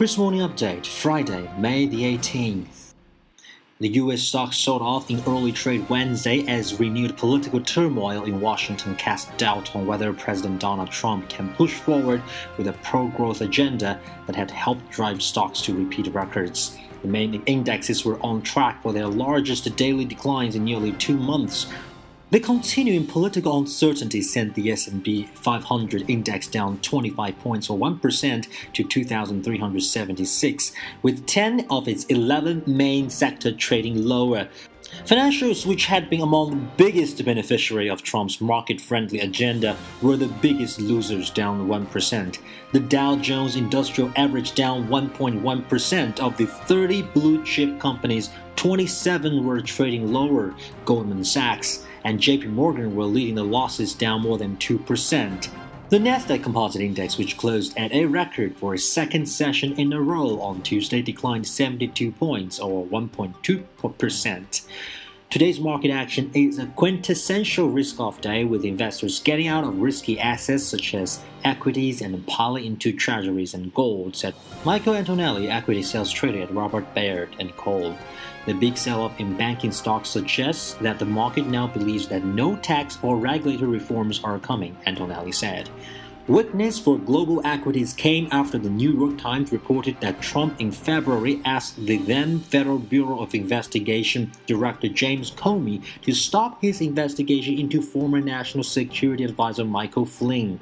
Kris Morning Update, Friday, May the 18th. The US stock sold off in early trade Wednesday as renewed political turmoil in Washington cast doubt on whether President Donald Trump can push forward with a pro growth agenda that had helped drive stocks to repeat records. The main indexes were on track for their largest daily declines in nearly two months, the continuing political uncertainty sent the S&P 500 index down 25 points or 1% to 2376 with 10 of its 11 main sector trading lower. Financials, which had been among the biggest beneficiary of Trump's market-friendly agenda, were the biggest losers, down 1%. The Dow Jones Industrial Average down 1.1%. Of the 30 blue-chip companies, 27 were trading lower. Goldman Sachs and JP Morgan were leading the losses down more than 2%. The Nasdaq Composite Index, which closed at a record for a second session in a row on Tuesday, declined 72 points or 1.2%. Today's market action is a quintessential risk off day with investors getting out of risky assets such as equities and piling into treasuries and gold, said Michael Antonelli, equity sales trader at Robert Baird and Co. The big sell off in banking stocks suggests that the market now believes that no tax or regulatory reforms are coming, Antonelli said. Witness for global equities came after the New York Times reported that Trump in February asked the then Federal Bureau of Investigation Director James Comey to stop his investigation into former National Security Advisor Michael Flynn.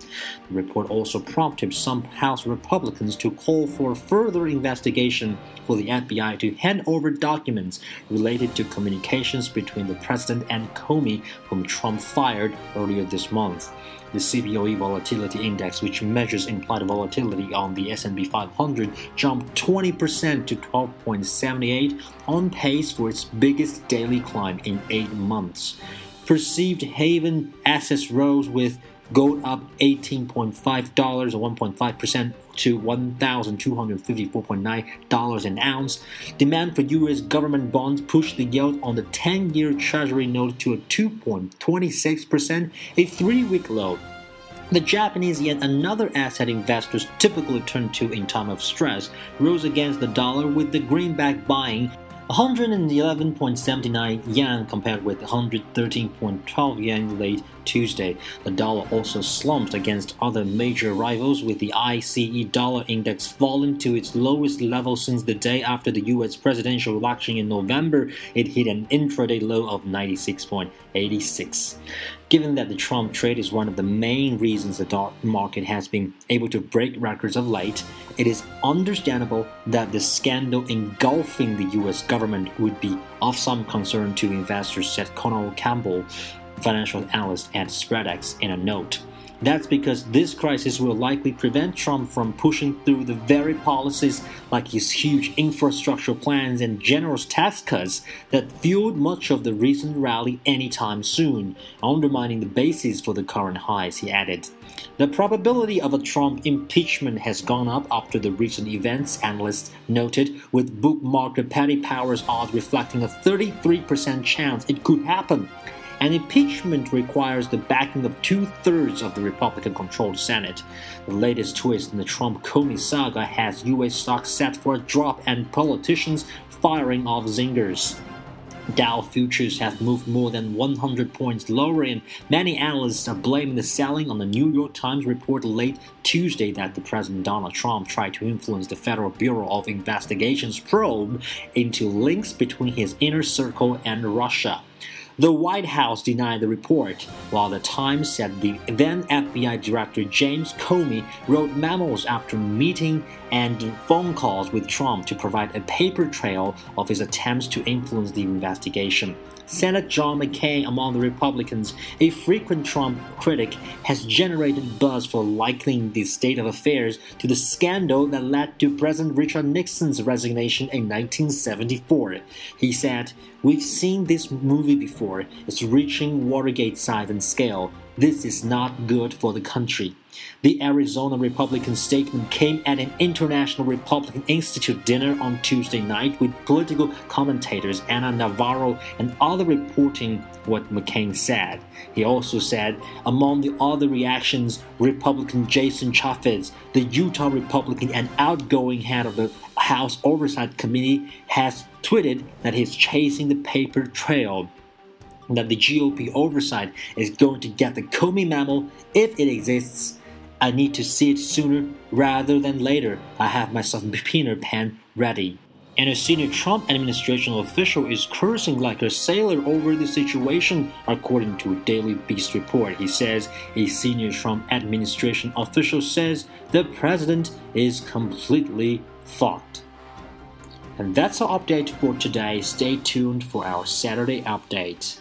The report also prompted some House Republicans to call for further investigation for the FBI to hand over documents related to communications between the president and Comey, whom Trump fired earlier this month. The CBOE volatility index, which measures implied volatility on the S&P 500, jumped 20% to 12.78, on pace for its biggest daily climb in 8 months. Perceived haven assets rose with gold up $18.5 or 1.5% to $1,254.9 an ounce. Demand for U.S. government bonds pushed the yield on the 10 year Treasury note to a 2.26%, a three week low. The Japanese yen, another asset investors typically turn to in time of stress, rose against the dollar with the greenback buying 111.79 yen compared with 113.12 yen late Tuesday. The dollar also slumped against other major rivals, with the ICE dollar index falling to its lowest level since the day after the US presidential election in November. It hit an intraday low of 96.86. Given that the Trump trade is one of the main reasons the stock market has been able to break records of late, it is understandable that the scandal engulfing the US government would be of some concern to investors, said Connor Campbell, financial analyst at Spreadex, in a note. That's because this crisis will likely prevent Trump from pushing through the very policies like his huge infrastructure plans and generous tax cuts that fueled much of the recent rally anytime soon, undermining the basis for the current highs, he added. The probability of a Trump impeachment has gone up after the recent events, analysts noted, with bookmarker Paddy Power's odds reflecting a 33% chance it could happen. An impeachment requires the backing of two thirds of the Republican controlled Senate. The latest twist in the Trump Comey saga has U.S. stocks set for a drop and politicians firing off zingers. Dow futures have moved more than 100 points lower, and many analysts are blaming the selling on the New York Times report late Tuesday that the President Donald Trump tried to influence the Federal Bureau of Investigation's probe into links between his inner circle and Russia. The White House denied the report, while the Times said the then FBI Director James Comey wrote memos after meeting and phone calls with Trump to provide a paper trail of his attempts to influence the investigation. Senator John McCain, among the Republicans, a frequent Trump critic, has generated buzz for likening the state of affairs to the scandal that led to President Richard Nixon's resignation in 1974. He said, We've seen this movie before. It's reaching Watergate size and scale. This is not good for the country. The Arizona Republican statement came at an International Republican Institute dinner on Tuesday night with political commentators Ana Navarro and other reporting what McCain said. He also said, among the other reactions, Republican Jason Chaffetz, the Utah Republican and outgoing head of the House Oversight Committee, has tweeted that he's chasing the paper trail that the GOP oversight is going to get the Comey memo if it exists. I need to see it sooner rather than later. I have my subpoena pen ready. And a senior Trump administration official is cursing like a sailor over the situation, according to a Daily Beast report. He says a senior Trump administration official says the president is completely fucked. And that's our update for today. Stay tuned for our Saturday update.